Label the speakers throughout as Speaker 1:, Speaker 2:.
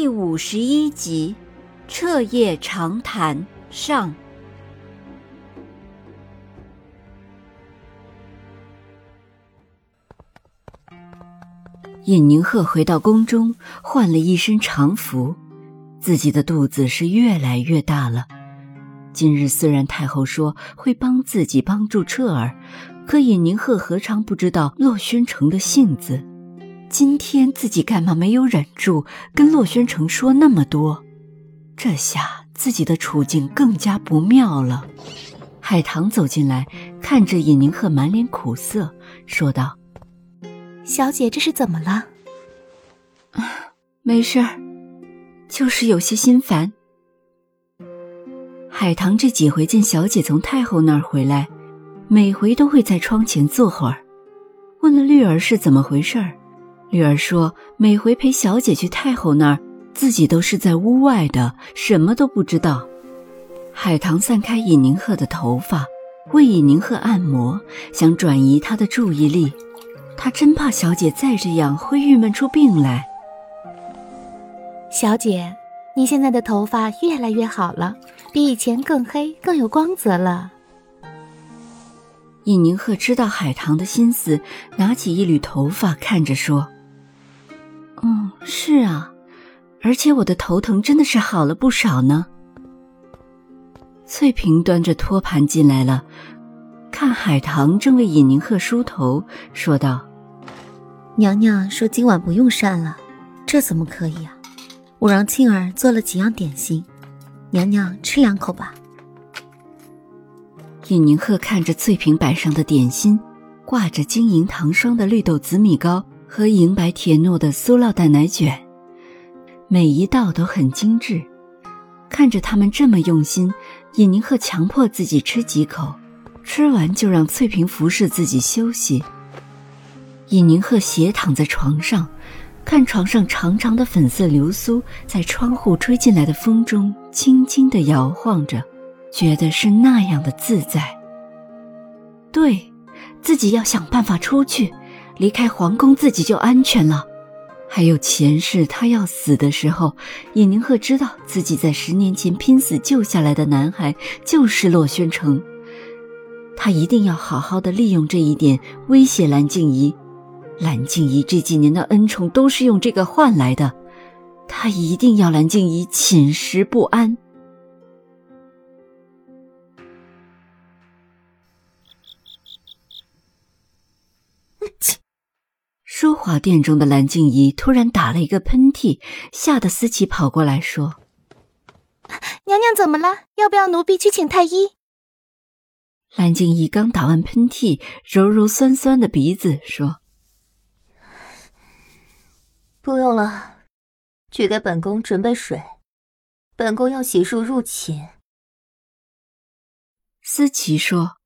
Speaker 1: 第五十一集，彻夜长谈上。尹宁鹤回到宫中，换了一身长服，自己的肚子是越来越大了。今日虽然太后说会帮自己帮助彻儿，可尹宁鹤何尝不知道洛宣城的性子？今天自己干嘛没有忍住跟洛宣城说那么多？这下自己的处境更加不妙了。海棠走进来，看着尹宁鹤满脸苦涩，说道：“
Speaker 2: 小姐，这是怎么了？”“
Speaker 1: 啊，没事儿，就是有些心烦。”海棠这几回见小姐从太后那儿回来，每回都会在窗前坐会儿，问了绿儿是怎么回事儿。绿儿说：“每回陪小姐去太后那儿，自己都是在屋外的，什么都不知道。”海棠散开尹宁鹤的头发，为尹宁鹤按摩，想转移他的注意力。他真怕小姐再这样会郁闷出病来。
Speaker 2: 小姐，你现在的头发越来越好了，比以前更黑，更有光泽了。
Speaker 1: 尹宁鹤知道海棠的心思，拿起一缕头发看着说。嗯，是啊，而且我的头疼真的是好了不少呢。翠萍端着托盘进来了，看海棠正为尹宁鹤梳头，说道：“
Speaker 2: 娘娘说今晚不用膳了，这怎么可以啊？我让庆儿做了几样点心，娘娘吃两口吧。”
Speaker 1: 尹宁鹤看着翠萍摆上的点心，挂着晶莹糖霜的绿豆紫米糕。和银白铁糯的酥酪蛋奶卷，每一道都很精致。看着他们这么用心，尹宁鹤强迫自己吃几口，吃完就让翠萍服侍自己休息。尹宁鹤斜躺在床上，看床上长长的粉色流苏在窗户吹进来的风中轻轻地摇晃着，觉得是那样的自在。对，自己要想办法出去。离开皇宫，自己就安全了。还有前世，他要死的时候，尹宁鹤知道自己在十年前拼死救下来的男孩就是洛宣城，他一定要好好的利用这一点威胁蓝静怡。蓝静怡这几年的恩宠都是用这个换来的，他一定要蓝静怡寝食不安。淑华殿中的蓝静怡突然打了一个喷嚏，吓得思琪跑过来说：“
Speaker 2: 娘娘怎么了？要不要奴婢去请太医？”
Speaker 1: 蓝静怡刚打完喷嚏，揉揉酸酸的鼻子说：“
Speaker 3: 不用了，去给本宫准备水，本宫要洗漱入寝。”
Speaker 1: 思琪说：“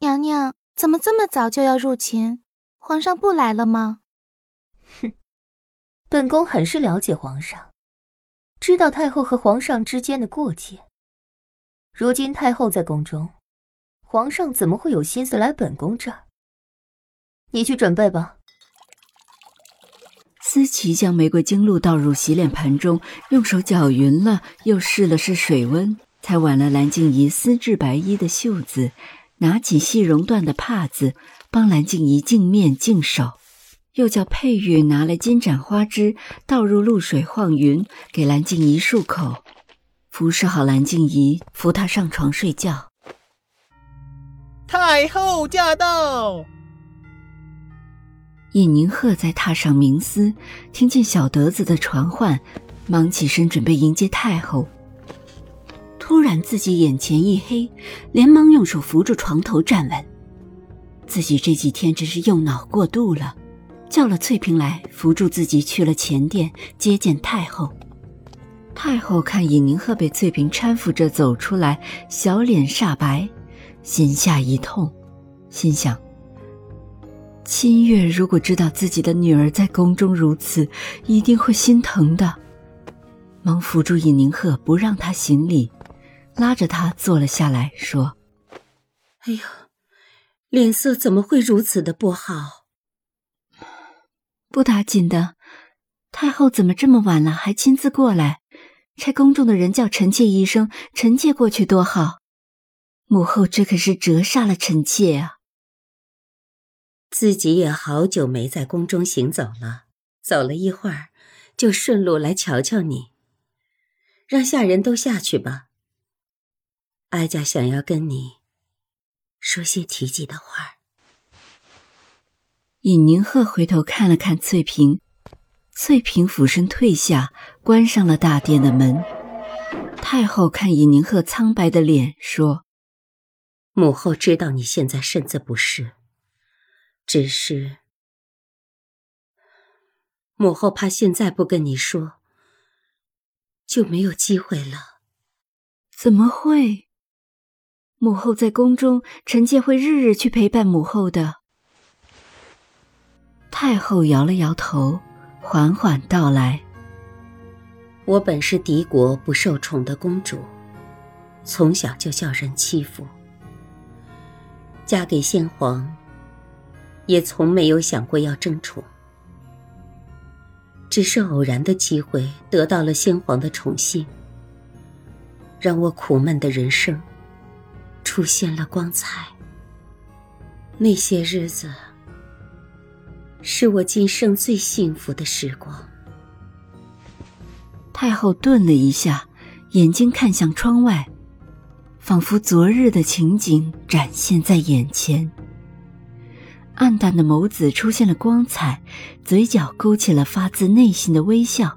Speaker 2: 娘娘怎么这么早就要入寝？”皇上不来了吗？
Speaker 3: 哼，本宫很是了解皇上，知道太后和皇上之间的过节。如今太后在宫中，皇上怎么会有心思来本宫这儿？你去准备吧。
Speaker 1: 思琪将玫瑰精露倒入洗脸盆中，用手搅匀了，又试了试水温，才挽了蓝静怡丝质白衣的袖子，拿起细绒缎的帕子。帮蓝静怡净面净手，又叫佩玉拿来金盏花枝，倒入露水晃匀，给蓝静怡漱口，服侍好蓝静怡，扶她上床睡觉。
Speaker 4: 太后驾到！
Speaker 1: 尹宁鹤在榻上冥思，听见小德子的传唤，忙起身准备迎接太后。突然自己眼前一黑，连忙用手扶住床头站稳。自己这几天真是用脑过度了，叫了翠萍来扶住自己去了前殿接见太后。太后看尹宁鹤被翠屏搀扶着走出来，小脸煞白，心下一痛，心想：清月如果知道自己的女儿在宫中如此，一定会心疼的。忙扶住尹宁鹤，不让他行礼，拉着他坐了下来，说：“
Speaker 5: 哎呦，脸色怎么会如此的不好？
Speaker 1: 不打紧的。太后怎么这么晚了还亲自过来？差宫中的人叫臣妾一声，臣妾过去多好。母后这可是折煞了臣妾啊！
Speaker 5: 自己也好久没在宫中行走了，走了一会儿，就顺路来瞧瞧你。让下人都下去吧。哀家想要跟你说些提及的话。
Speaker 1: 尹宁鹤回头看了看翠萍，翠萍俯身退下，关上了大殿的门。太后看尹宁鹤苍白的脸，说：“
Speaker 5: 母后知道你现在身子不适，只是母后怕现在不跟你说。”就没有机会了。
Speaker 1: 怎么会？母后在宫中，臣妾会日日去陪伴母后的。太后摇了摇头，缓缓道来：“
Speaker 5: 我本是敌国不受宠的公主，从小就叫人欺负。嫁给先皇，也从没有想过要争宠。”只是偶然的机会得到了先皇的宠幸，让我苦闷的人生出现了光彩。那些日子是我今生最幸福的时光。
Speaker 1: 太后顿了一下，眼睛看向窗外，仿佛昨日的情景展现在眼前。暗淡的眸子出现了光彩，嘴角勾起了发自内心的微笑。